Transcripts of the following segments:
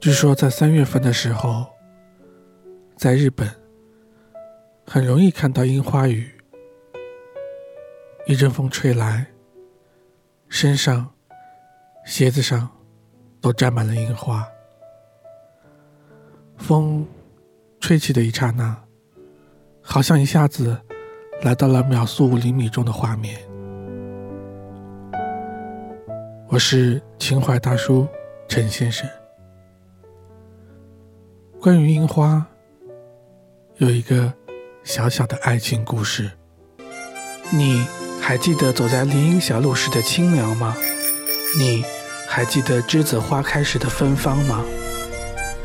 据说在三月份的时候，在日本很容易看到樱花雨。一阵风吹来，身上、鞋子上都沾满了樱花。风吹起的一刹那，好像一下子来到了秒速五厘米中的画面。我是情怀大叔陈先生。关于樱花，有一个小小的爱情故事。你还记得走在林荫小路时的清凉吗？你还记得栀子花开时的芬芳吗？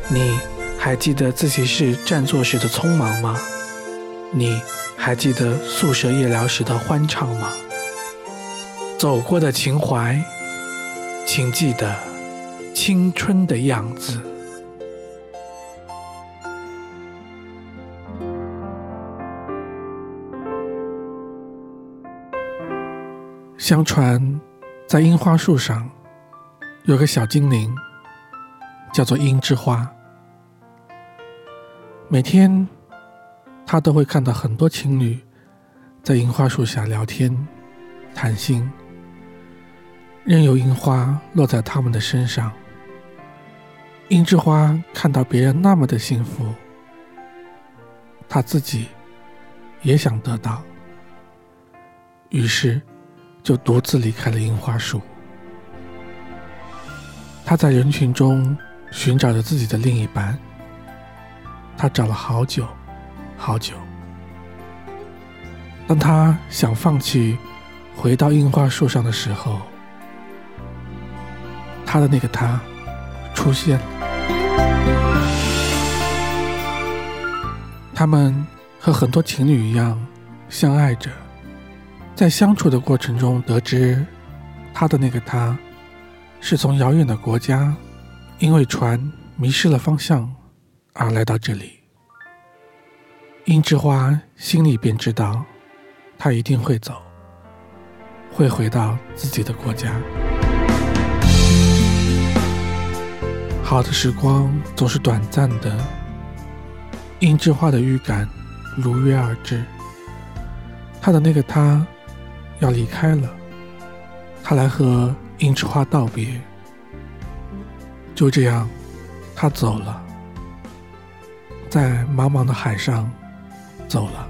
你还记得自习室占座时的匆忙吗？你还记得宿舍夜聊时的欢畅吗？走过的情怀，请记得青春的样子。相传，在樱花树上有个小精灵，叫做樱之花。每天，他都会看到很多情侣在樱花树下聊天、谈心，任由樱花落在他们的身上。樱之花看到别人那么的幸福，他自己也想得到，于是。就独自离开了樱花树。他在人群中寻找着自己的另一半。他找了好久，好久。当他想放弃，回到樱花树上的时候，他的那个他出现了。他们和很多情侣一样，相爱着。在相处的过程中，得知他的那个他，是从遥远的国家，因为船迷失了方向而来到这里。樱之花心里便知道，他一定会走，会回到自己的国家。好的时光总是短暂的，樱之花的预感如约而至，他的那个他。要离开了，他来和樱之花道别。就这样，他走了，在茫茫的海上走了。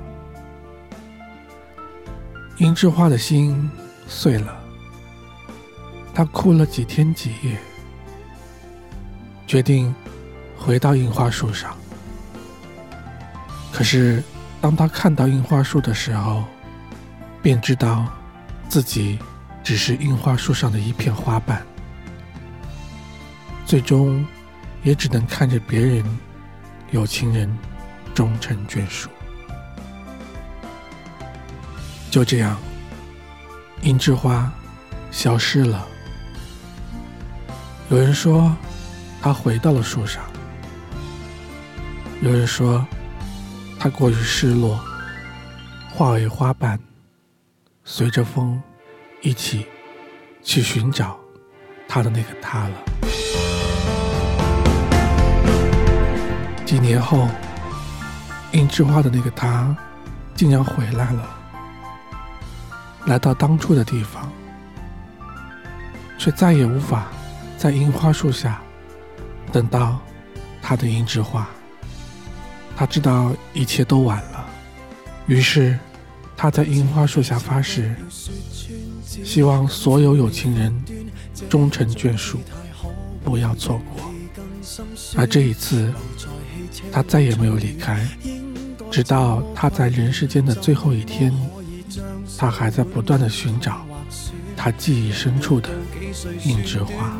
樱之花的心碎了，他哭了几天几夜，决定回到樱花树上。可是，当他看到樱花树的时候，便知道。自己只是樱花树上的一片花瓣，最终也只能看着别人有情人终成眷属。就这样，樱之花消失了。有人说，它回到了树上；有人说，它过于失落，化为花瓣。随着风，一起去寻找他的那个他了。几年后，樱之花的那个他竟然回来了，来到当初的地方，却再也无法在樱花树下等到他的樱之花。他知道一切都晚了，于是。他在樱花树下发誓，希望所有有情人终成眷属，不要错过。而这一次，他再也没有离开，直到他在人世间的最后一天，他还在不断的寻找。他记忆深处的印之花。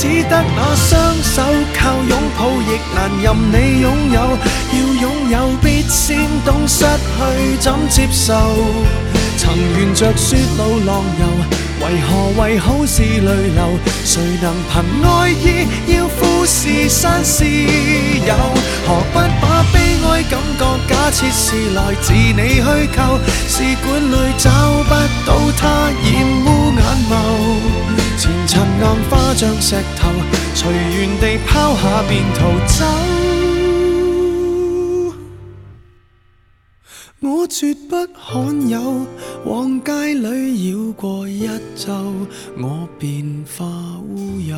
只得那双手，靠拥抱亦难任你拥有。要拥有，必先懂失去怎接受。曾沿着雪路浪游，为何为好事泪流？谁能凭爱意要富士山私有？何不把悲哀感觉假设是来自你虚构？试管里像石头，随缘地抛下便逃走。我绝不罕有，往街里绕过一周，我便化乌有。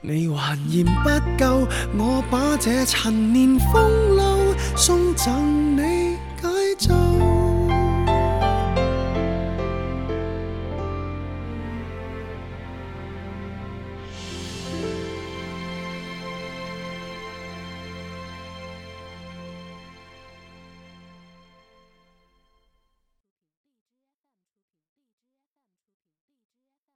你还嫌不够，我把这陈年风流送赠你解咒。